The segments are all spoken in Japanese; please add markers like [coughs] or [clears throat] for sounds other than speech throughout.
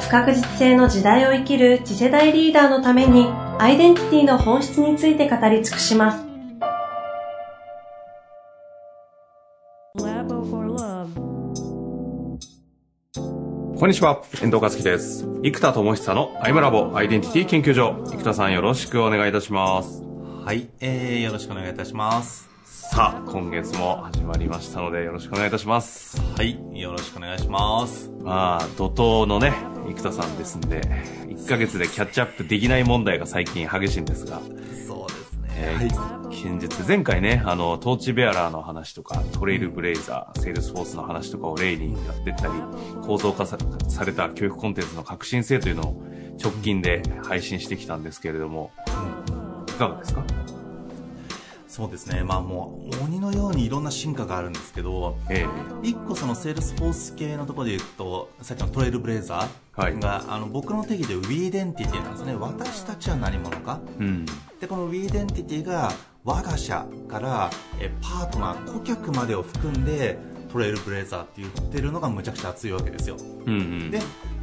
不確実性の時代を生きる次世代リーダーのためにアイデンティティの本質について語り尽くしますこんにちは、遠藤和樹です。生田智久のアイムラボアイデンティティ研究所。生田さんよろしくお願いいたします。はい、えー、よろしくお願いいたします。さあ、今月も始まりましたのでよろしくお願いいたします。はい、よろしくお願いします。まあ、怒涛のね、生田さんですんで、1ヶ月でキャッチアップできない問題が最近激しいんですが、そうですね。えはい。ー近日、前回ね、あの、トーチベアラーの話とか、トレイルブレイザー、セールスフォースの話とかを例にやってったり、構造化さされた教育コンテンツの革新性というのを直近で配信してきたんですけれども、いかがですか？そうですね。まあもう、鬼のようにいろんな進化があるんですけど、え一個そのセールスフォース系のところで言うと、さっきのトレイルブレイザはいーが、あの、僕の定義でウィーデンティティなんですね。私たちは何者か。えうん。で、このウィーデンティティが、我が社から、え、パートナー、顧客までを含んで、トレイルブレイザーって言ってるのがむちゃくちゃ熱いわけですよ。うんうん。で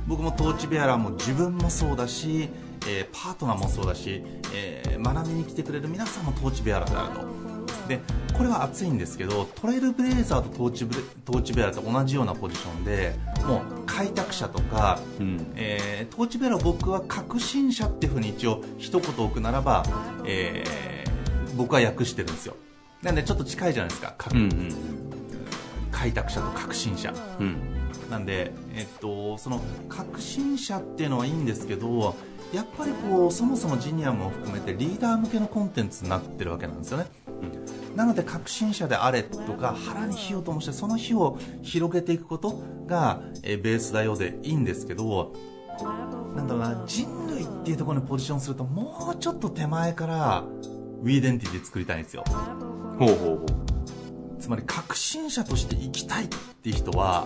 僕もトーチベアラーも自分もそうだし、えーパートナーもそうだし、えー学びに来てくれる皆さんもトーチベアラーであるとでこれは熱いんですけどトレイルブレイザーとトーチブレトーチベアラーと同じようなポジションでもう開拓者とか、うん。えートーチベアラー僕は革新者っていうふうに一応一言置くならば、えー僕は訳してるんですよなんでちょっと近いじゃないですか、かうんうん。開拓者と革新者。うん。なんで、えっと、その革新者っていうのはいいんですけどやっぱりこうそもそもジニアムを含めてリーダー向けのコンテンツになってるわけなんですよね、なので革新者であれとか腹に火を灯してその火を広げていくことが、えーベースだようでいいんですけどなんだろうな人類っていうところにポジションするともうちょっと手前からウィーデンティティ作りたいんですよ。ほうほうほつまり革新者として生きたいっていう人は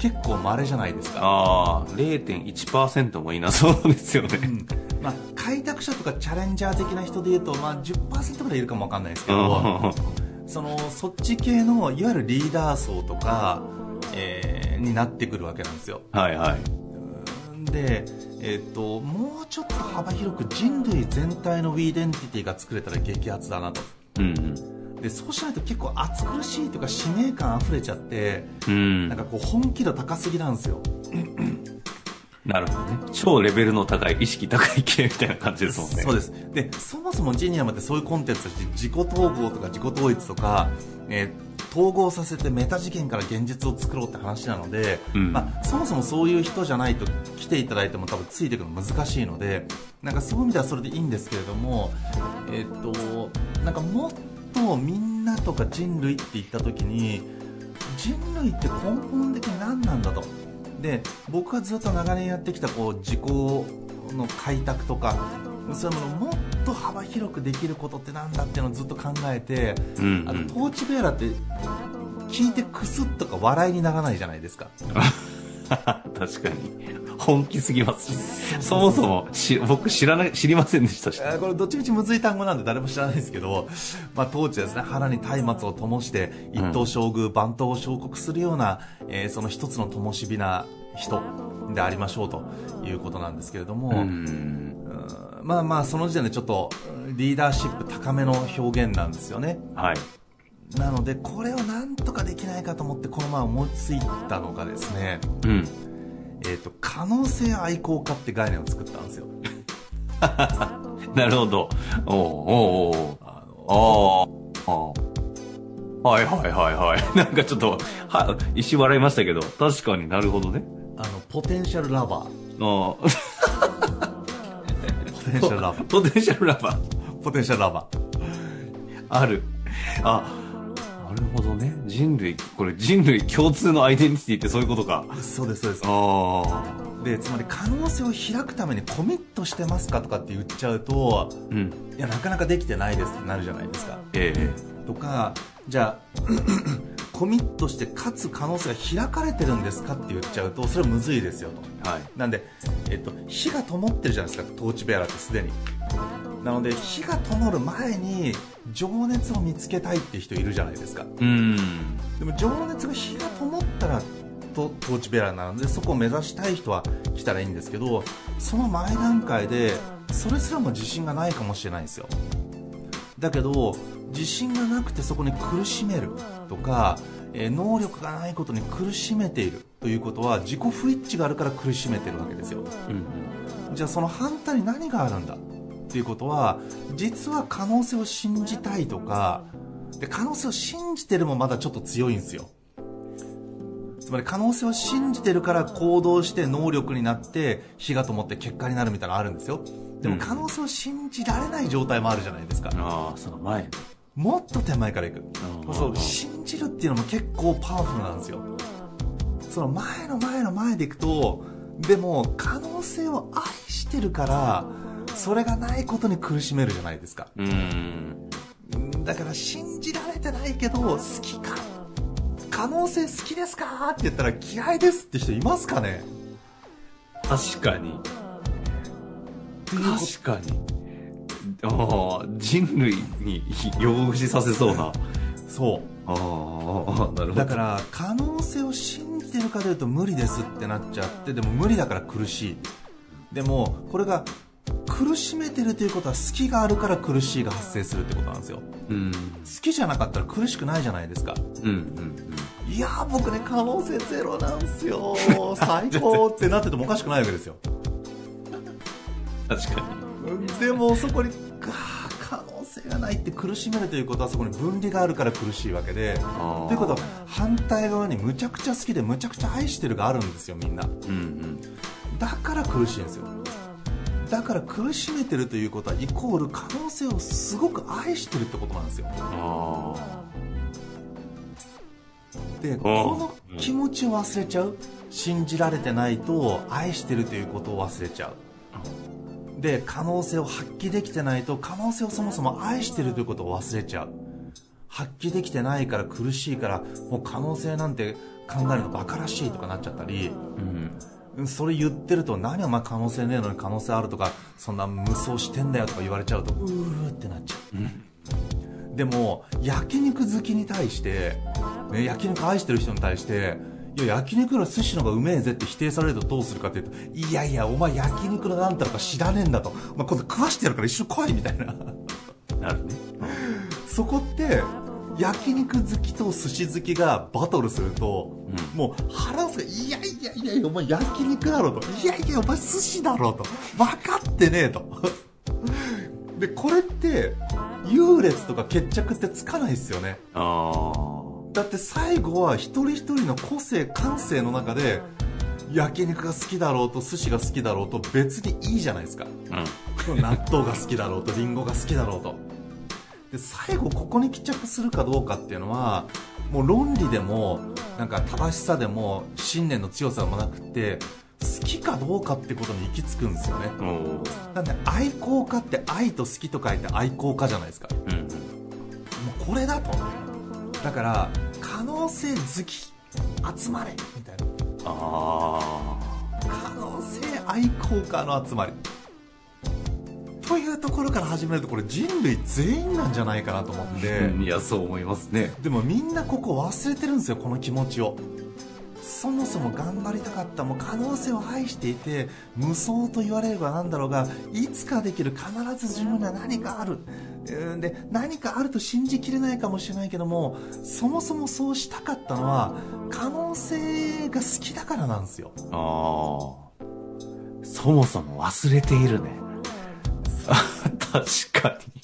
結構稀じゃないですう。か、ああ、0.1%もいなそうですよね。うんまあ、開拓者とかチャレンジャー的な人でいうと、まあ、10%ぐらいいるかもわかんないですけうど、ん。そのそっち系のいわゆるリーダー層とか、えーになってくるわけなんですよはいはい。で、えっともうちょっと幅広く人類全体のウィーデンティティが作れたら激アツだなとうんでそうしないと結構暑苦しいとか使命感あふれちゃってうん。うん。なんかこう本気度高すぎなんですよ [coughs] なるほどね。超レベルの高い、意識高い系みたいな感じですもんね。そうですでそもそもジニアムってそういうコンテンツとして自己統合とか自己統一とか、えー統合させてメタ次元から現実を作ろうって話なので、うんまあ、そもそもそういう人じゃないと来ていただいても多分ついていくの難しいのでなんかそういう意味ではそれでいいんですけれども、えっとなんかもっとみんなとか人類って言った時に人類って根本的に何なんだとで僕はずっと長年やってきたこう自己の開拓とかそういうものをもっと幅広くできることってなんだっていうのをずっと考えて、うん、あとうん。トーチベアラって聞いてクスッとか笑いにならないじゃないですか [laughs] [laughs] 確かに。本気すぎますし。そもそもし、僕知らない、知りませんでしたし。えーこれどっちみちむずい単語なんで誰も知らないですけど、まあ、当地ですね腹に松明を灯して一等将軍万灯を彫刻するような、えーその一つの灯火な人でありましょうということなんですけれども、うん。うんまあまあその時点でちょっとリーダーシップ高めの表現なんですよねはい。なのでこれをなんとかできないかと思ってこの前思いついたのがですね、うん。えー、と可能性愛好家って概念を作ったんですよ [laughs] なるほど。おうおうおうあのああ。ああ。はいはいはいはい。[laughs] なんかちょっと、は、一瞬笑いましたけど、確かになるほどね。あのポテンシャルラバーあポテンシャルラバあ。ポテンシャルラバー。ーポテンシャルラバーある。あ、なるほどね。人類、これ人類共通のアイデンティティってそういうことか。そうですそうですああ。でつまり可能性を開くためにコミットしてますかとかって言っちゃうとうん。いやなかなかできてないですってなるじゃないですかええとかじゃあ [clears throat] コミットしてかつ可能性が開かれてるんですかって言っちゃうとそれはむずいですよとはい。なんで、えっと、火が灯ってるじゃないですかトーチベアラーってすでになので火が灯る前に情熱を見つけたいって人いるじゃないですかうん。でも情熱が火が灯ったらとトーチベアラーなのでそこを目指したい人は来たらいいんですけどその前段階でそれすらも自信がないかもしれないんですよだけど自信がなくてそこに苦しめるとか、えー能力がないことに苦しめているということは自己不一致があるから苦しめてるわけですようん。じゃあその反対に何があるんだっていうことは実は可能性を信じたいとかで可能性を信じてるもまだちょっと強いんですよ。つまり可能性を信じてるから行動して能力になって火が灯って結果になるみたいなのあるんですよ。でもうん。可能性を信じられない状態もあるじゃないですか。ああ、その前ね。もっと手前からいく。うんそう信じるっていうのも結構パワフルなんですよ。その前の前の前でいくとでも可能性を愛してるからそれがないことに苦しめるじゃないですかうん。だから信じられてないけど好きか？可能性好きですか？って言ったら嫌いですって人いますかね？確かに。確かに。ああ、人類に擁護しさせそうな。そうああ、なるほど。だから可能性を信じてるかというと無理ですってなっちゃってでも無理だから苦しいでもこれが苦しめてるということは好きがあるから苦しいが発生するってことなんですようん。好きじゃなかったら苦しくないじゃないですかうん、うん、いやー僕ね可能性ゼロなんですよ [laughs] 最高ってなっててもおかしくないわけですようん。[laughs] 確かでもそこに可能性がないって苦しめるということはそこに分離があるから苦しいわけでということは反対側にむちゃくちゃ好きでむちゃくちゃ愛してるがあるんですよみんなに。うん、うん。だから苦しいんですよだから苦しめてるということはイコール可能性をすごく愛してるってことなんですよ。あでこの気持ちを忘れちゃう。信じられてないと愛してるということを忘れちゃう。で可能性を発揮できてないと可能性をそもそも愛してるということを忘れちゃう。発揮できてないから苦しいからもう可能性なんて考えるのバカらしいとかなっちゃったり。あ。うん。うんそれ言ってると何お前可能性ねえのに可能性あるとかそんな無双してんだよとか言われちゃうとうーってなっちゃう、でも焼肉好きに対して、ね、焼肉愛してる人に対していや焼肉より寿司の方がうめえぜって否定されるとどうするかっていうといやいやお前焼肉のなんたらか知らねえんだと、まあ、今度食わしてやるから一緒に来いみたいな。[laughs] なるね。そこって焼肉好きと寿司好きがバトルすると、うん。もう腹をすがいやいやいやいやお前焼肉だろと。いやいやお前寿司だろと。分かってねえと。[laughs] でこれって優劣とか決着ってつかないですよね。あだって最後は一人一人の個性感性の中で焼肉が好きだろうと寿司が好きだろうと別にいいじゃないですか。あ。うん。納豆が好きだろうとリンゴが好きだろうとで最後ここに帰着するかどうかっていうのはもう論理でもなんか正しさでも信念の強さもなくて好きかどうかってことに行き着くんですよね。なんで愛好家って愛と好きと書いて愛好家じゃないですか。うん。もうこれだと。だから可能性好き集まれみたいな。あ可能性愛好家の集まりというところから始めるとこれ人類全員なんじゃないかなと思っあ。て、うんいや、そう思いますね。でもみんなここ忘れてるんですよこの気持ちをそもそも頑張りたかったもう可能性を愛していて無双と言われればなんだろうがいつかできる必ず自分には何かあるうんで何かあると信じきれないかもしれないけどもそもそもそうしたかったのは可能性が好きだからなんですよああ。そもそも忘れているね。確かに。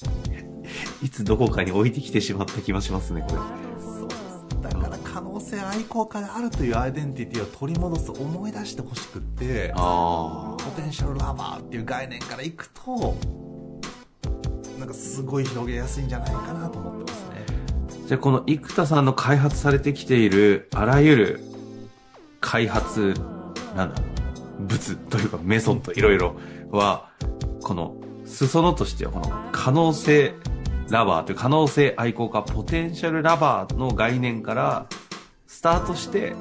[laughs] いつどこかに置いてきてしまった気がしますね、これ。そうですだから可能性愛好家であるというアイデンティティを取り戻す思い出してほしくってあポテンシャルラバーっていう概念からいくとなんかすごい広げやすいんじゃないかなと思ってますねあ。じゃあ、この生田さんの開発されてきている、あらゆる開発、なんだ、物というかメソッドいろいろは、この裾野としてはこの可能性ラバーという可能性愛好家ポテンシャルラバーの概念からスタートして、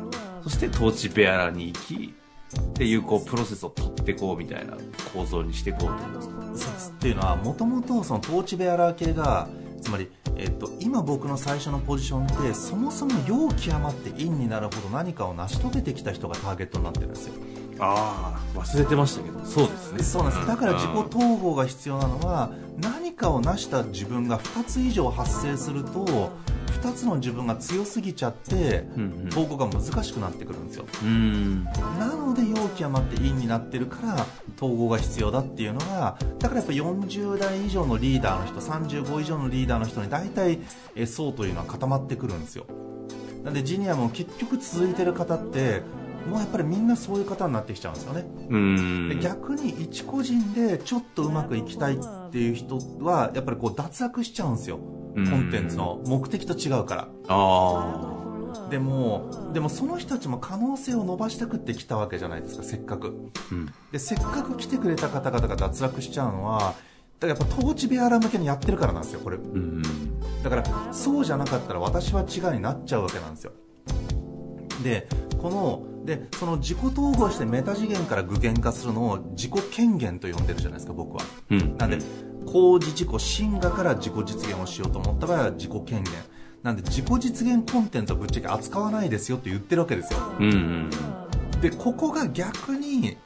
そしてトーチベアラに行き、っていうこうプロセスを取ってこうみたいな構造にしていこうと思うんです。そうです。っていうのはもともとそのトーチベアラー系がつまり、えっと今僕の最初のポジションってそもそも容極まって陰になるほど何かを成し遂げてきた人がターゲットになってるんですよ。ああ、忘れてましたけど、そうですね。そうなんです。だから自己うん統合が必要なのは何かを成した自分が2つ以上発生すると2つの自分が強すぎちゃってうんうん。統合が難しくなってくるんですよ。うん。なので容極まって陰になってるから統合が必要だっていうのがだからやっぱ40代以上のリーダーの人35以上のリーダーの人に大体えー層というのは固まってくるんですよ。なんでジニアも結局続いてる方ってもうやっぱりみんなそういう方になってきちゃうんですよねうん。で逆に一個人でちょっとうまくいきたいっていう人はやっぱりこう脱落しちゃうんですよコうんンテンツの目的と違うからあでもでもその人たちも可能性を伸ばしたくって来たわけじゃないですかせっかくあ。うん。でせっかく来てくれた方々が脱落しちゃうのはだからやっぱトーチベアラ向けにやってるからなんですよこれうん。だからそうじゃなかったら私は違うになっちゃうわけなんですよでこのでその自己統合してメタ次元から具現化するのを自己権限と呼んでるじゃないですか僕はうん。なんで工事自己進化から自己実現をしようと思った場合は自己権限なんで自己実現コンテンツはぶっちゃけ扱わないですよって言ってるわけですようんうん。でここが逆に、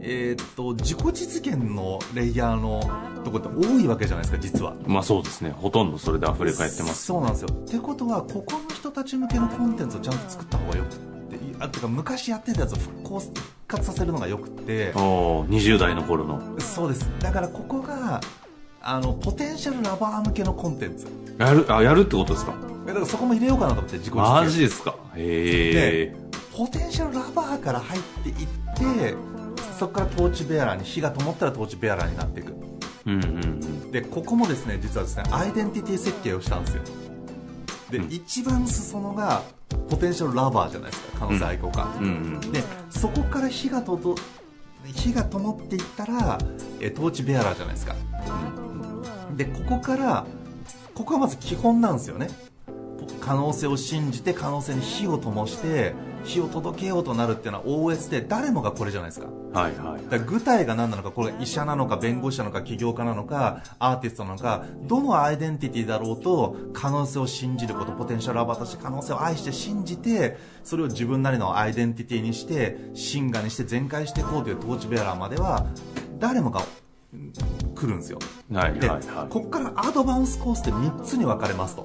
えーっと自己実現のレイヤーのとこって多いわけじゃないですか実はまあそうですね。ほとんどそれで溢れ返ってます。そうなんですよってことはここの人たち向けのコンテンツをちゃんと作った方がよくてあてか昔やってたやつを復興復活させるのがよくって。おー20代の頃の。そうです。だからここがあのポテンシャルラバー向けのコンテンツ。やる、あ、やるってことですか？だからそこも入れようかなと思って自己実現。マジですか？へえ。ポテンシャルラバーから入っていってそこからトーチベアラーに火が灯ったらトーチベアラーになっていく。うんうんうん。でここもですね実はですねアイデンティティ設計をしたんですよで、うん。一番裾野がポテンシャルラバーじゃないですか可能性愛好家、うん。うん。でそこから火がとと火が灯っていったらえトーチベアラーじゃないですか。でここからここはまず基本なんですよね。可能性を信じて可能性に火を灯して火を届けようとなるっていうのは OS で誰もがこれじゃないですかはいはい。だから具体が何なのかこれが医者なのか弁護士なのか起業家なのかアーティストなのかどのアイデンティティだろうと可能性を信じることポテンシャルラバーとして可能性を愛して信じてそれを自分なりのアイデンティティにして真我にして全開していこうというトーチベアラーまでは誰もがうん来るんですよで、はいはいはい。ここからアドバンスコースって3つに分かれますと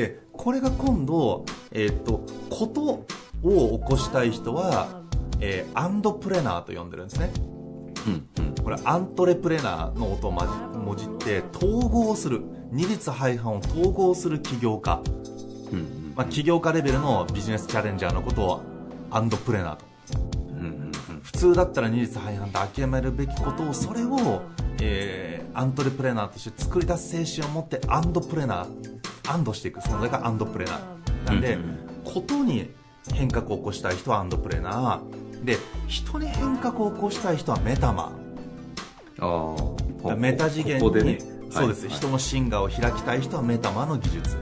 でこれが今度、えーっとことを起こしたい人は、えーアンドプレナーと呼んでるんですねうんうん。これアントレプレナーの音をもじって統合する二律背反を統合する起業家、うんうん。まあ、起業家レベルのビジネスチャレンジャーのことをアンドプレナーとうんうんうん。普通だったら二律背反で諦めるべきことをそれを、えーアントレプレナーとして作り出す精神を持ってアンドプレナーアンドしていく。存在がアンドプレナー。なんで、うんうん。ことに変革を起こしたい人はアンドプレナー。で人に変革を起こしたい人はメタマああ。メタ次元にここでね。そうです、はい。人の真我を開きたい人はメタマの技術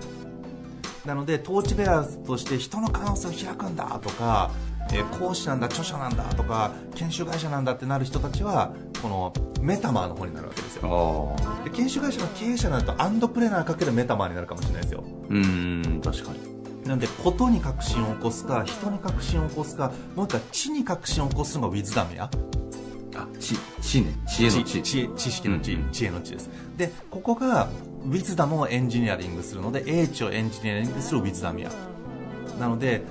なのでトーチベアとして人の可能性を開くんだとか、えー講師なんだ著者なんだとか研修会社なんだってなる人たちはこのメタマーの方になるわけですよ。で研修会社の経営者になるとアンドプレナーかけるメタマーになるかもしれないですようん、確かに。なんでことに革新を起こすか人に革新を起こすかもう一回知に革新を起こすのがウィズダムやあ、知、知ね。知恵の知。知恵知識の知、うん知恵の知ですでここがウィズダムをエンジニアリングするので英知をエンジニアリングするウィズダムやなので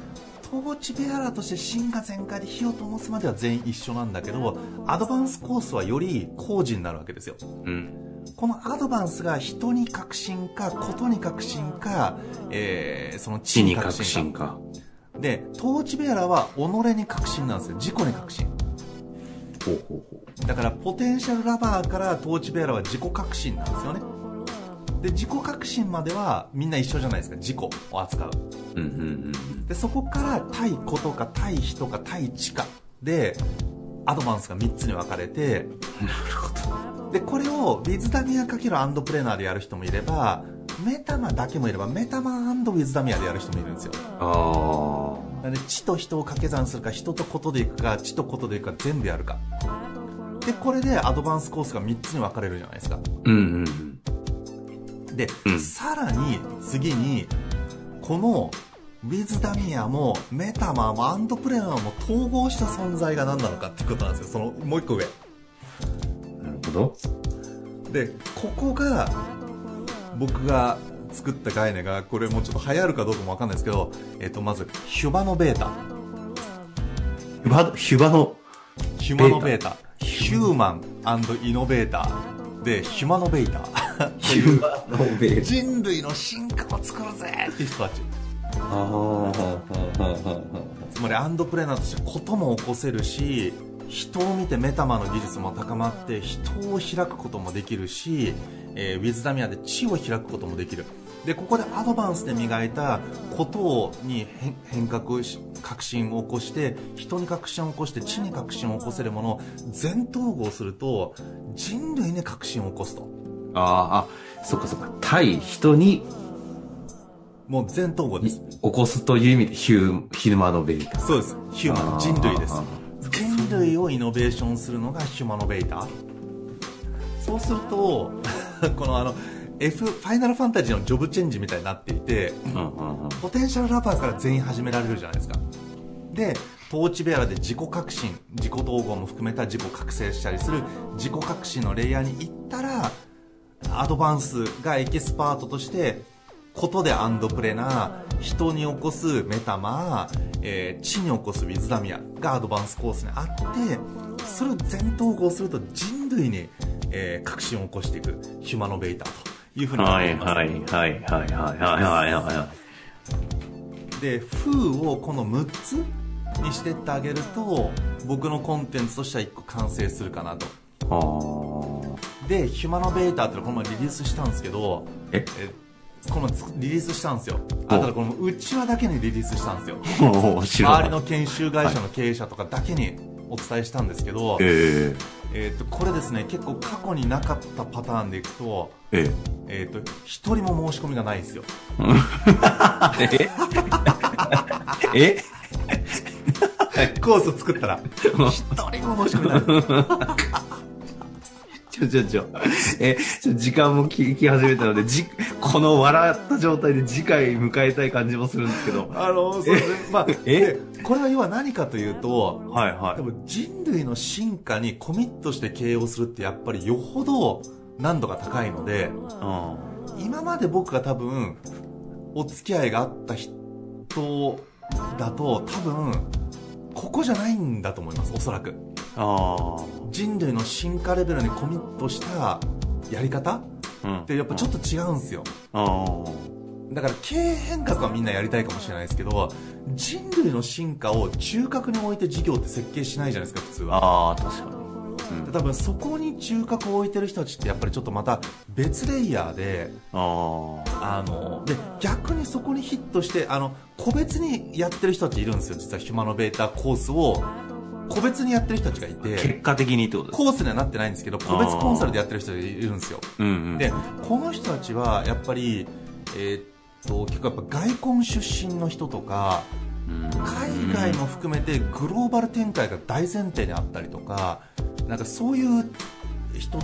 トーチベアラーとして真が全開で火を灯すまでは全員一緒なんだけどアドバンスコースはより工事になるわけですよ。うん。このアドバンスが人に革新かことに革新か、えーその知に革新か。でトーチベアラーは己に革新なんですよ。自己に革新ほうほうほだからポテンシャルラバーからトーチベアラーは自己革新なんですよね。で自己革新まではみんな一緒じゃないですか。自己を扱うう。うんうんうん。でそこから対ことか対人か対知かでアドバンスが3つに分かれてでこれをウィズダミア×アンドプレナーでやる人もいればメタマだけもいればメタマウィズダミアでやる人もいるんですよあなので地と人を掛け算するか人とことでいくか地とことでいくか全部やるかでこれでアドバンスコースが3つに分かれるじゃないですかあ。うんうんうん。で、うんさらに次にこのウィズダミアもメタマもアンドプレナーも統合した存在が何なのかってことなんですよ。そのもう一個上。なるほど。でここが僕が作った概念がこれもうちょっと流行るかどうかもわかんないですけど、えっとまずヒュマノベータ。ヒュバ、ヒュバの、ヒュマノベータ。ヒューマンイノベータ。ーでヒュマノベータ。ーヒー人類の進化を作るぜっていう人たちつまりアンドプレーナーとしてことも起こせるし人を見てメタマの技術も高まって人を開くこともできるし、えーウィズダミアで地を開くこともできる。でここでアドバンスで磨いたことに変変革し革新を起こして人に革新を起こして地に革新を起こせるものを全統合すると人類に革新を起こすと。ああ、あ、そっかそっか。対人にもう全統合です。起こすという意味でヒュー、ヒューマノベータ。そうです。ヒューマンあー。人類です。あ人類をイノベーションするのがヒューマノベーター。そうすると [laughs] このあの F ファイナルファンタジーのジョブチェンジみたいになっていて。ポテンシャルラバーから全員始められるじゃないですか。でトーチベアラで自己革新自己統合も含めた自己覚醒したりする自己革新のレイヤーに行ったらアドバンスがエキスパートとしてことでアンドプレナー人に起こすメタマー、えー地に起こすウィズダミアがアドバンスコースにあってそれを全統合すると人類に、えー革新を起こしていくヒュマノベーターというふうに思はいいます、はいはいはいはいはいはいはで風をこの6つにしてってあげると僕のコンテンツとしては1個完成するかなと。い。あでヒュマノベーターっていうのをこの前リリースしたんですけどえ？えこのつリリースしたんですよ。お。あただこの内輪だけにリリースしたんですよ。周りの研修会社の経営者とかだけにお伝えしたんですけど、ええ。ー、とこれですね結構過去になかったパターンでいくと,、ええ。ー、と一人も申し込みがないんですよ。[laughs] え？[laughs] え？[laughs] コース作ったら一人も申し込みないちょちょちょ。え、ちょ時間も聞き始めたので、じ、この笑った状態で次回迎えたい感じもするんですけど。あのそうですねまあえ？でこれは要は何かというとはいはでも人類の進化にコミットして経営をするってやっぱりよほど難度が高いのでうん。今まで僕が多分お付き合いがあった人だと多分ここじゃないんだと思いますおそらくあ人類の進化レベルにコミットしたやり方っあ。うん。てやっぱちょっと違うんですよ。だから経営変革はみんなやりたいかもしれないですけど人類の進化を中核に置いて事業って設計しないじゃないですか普通はああ、確かに。で多分そこに中核を置いてる人たちってやっぱりちょっとまた別レイヤーであので逆にそこにヒットしてあの個別にやってる人たちいるんですよ実はヒュマノベータコースを個別にやってる人たちがい結て果的にってことですコースにはなってないんですけど個別コンサルでやってる人がいるんですよ。うんうん。でこの人たちはやっぱり、えーっと結構やっぱ外婚出身の人とかうん、海外も含めてグローバル展開が大前提にあったりとかなんかそういう人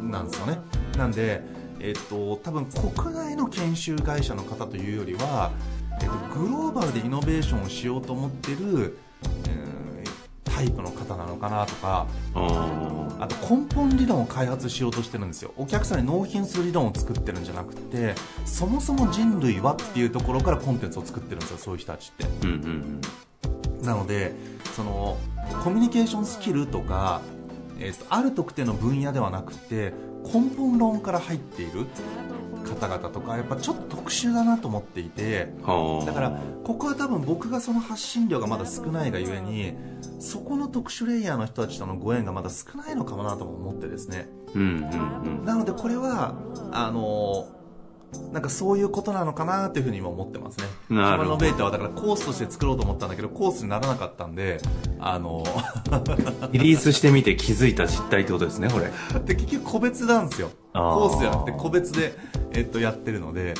なんですよね。なんで、えっと多分国内の研修会社の方というよりは、えっとグローバルでイノベーションをしようと思ってる、えータイプの方なのかなとかああと根本理論を開発しようとしてるんですよ。お客さんに納品する理論を作ってるんじゃなくてそもそも人類はっていうところからコンテンツを作ってるんですよそういう人たちって。ーうんうん。なのでそのコミュニケーションスキルとか、えっとある特定の分野ではなくて根本論から入っている方々とかやっぱちょっと特殊だなと思っていて。だからここは多分僕がその発信量がまだ少ないがゆえにそこの特殊レイヤーの人たちとのご縁がまだ少ないのかもなとも思ってですねうんうんうん。なのでこれはあのなんかそういうことなのかなというふうに今思ってますね。なるほどヒューマノベータはだからコースとして作ろうと思ったんだけど、コースにならなかったんで、あの、[laughs] リリースしてみて気づいた実態ってことですね、これ。[laughs] で結局個別なんですよ。コースじゃなくて個別で、えっと、やってるので、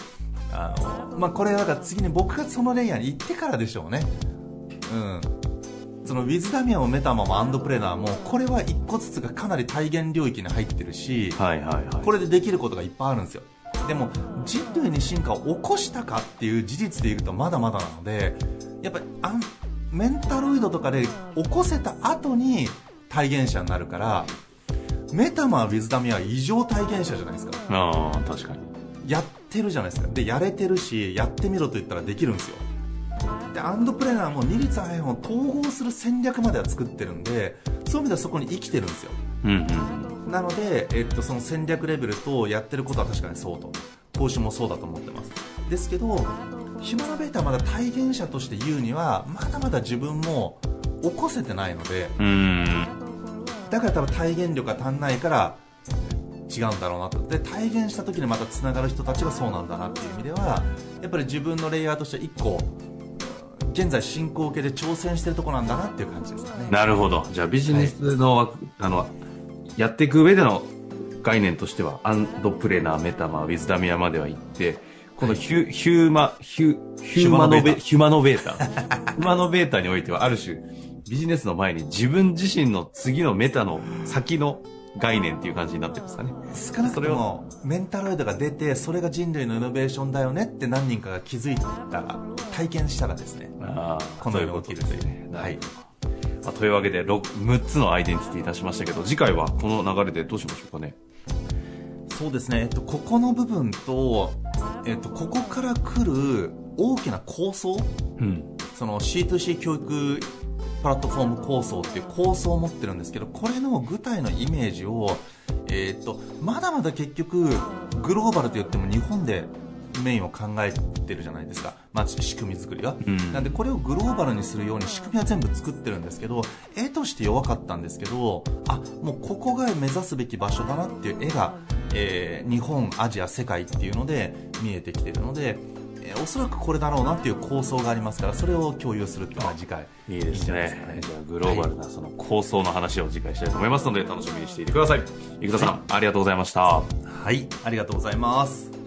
あの、まあ、これはだから次に僕がそのレイヤーに行ってからでしょうね。うん。そのウィズダミアもメタマもアンドプレナーも、これは一個ずつがかなり体現領域に入ってるし、はいはいはい。これでできることがいっぱいあるんですよでも人類に進化を起こしたかっていう事実でいうとまだまだなのでやっぱりあんメンタロイドとかで起こせた後に体現者になるからメタマーウィズダミは異常体現者じゃないですかああ、確かに。やってるじゃないですかでやれてるしやってみろと言ったらできるんですよでアンドプレナーも二律背反を統合する戦略までは作ってるんでそういう意味ではそこに生きてるんですようんうん。なので、えっと、その戦略レベルとやってることは確かにそうと講師もそうだと思ってますですけどヒュマノベータはまだ体現者として言うにはまだまだ自分も起こせてないので。だから多分体現力が足んないから違うんだろうなとで体現した時にまたつながる人たちがそうなんだなっていう意味ではやっぱり自分のレイヤーとして1個現在進行形で挑戦してるとこなんだなっていう感じですかねなるほど。じゃあビジネスの枠、あの、やっていく上での概念としては、アンドプレナー、メタマー、ウィズダミアまでは行って、このヒュ、ヒューマ、ヒュ、ヒューマノベ、ヒューマノベータ。ヒューマノベータにおいては、ある種、ビジネスの前に自分自身の次のメタの先の概念っていう感じになってるんですかね。少なくともメンタロイドが出てそれが人類のイノベーションだよねって何人かが気づいたら体験したらですねああ、このように起きるというね。はいまあというわけで、6, 6つのアイデンティティ出しましたけど、次回はこの流れでどうしましょうかね。そうですね、えっと、ここの部分と、えっと、ここから来る大きな構想うん。その C2C 教育プラットフォーム構想っていう構想を持ってるんですけどこれの具体のイメージを、えーっとまだまだ結局グローバルと言っても日本でメインを考えてるじゃないですか、まあ、仕組み作りは、うんなんでこれをグローバルにするように仕組みは全部作ってるんですけど絵として弱かったんですけどあもうここが目指すべき場所だなっていう絵が、えー日本アジア世界っていうので見えてきてるので、えーおそらくこれだろうなっていう構想がありますからそれを共有するっていうのが次回いいですんじゃないね。じゃあ、グローバルなその構想の話を次回したいと思いますので、楽しみにしていてください。生田さん、ありがとうございました。はい、ありがとうございます。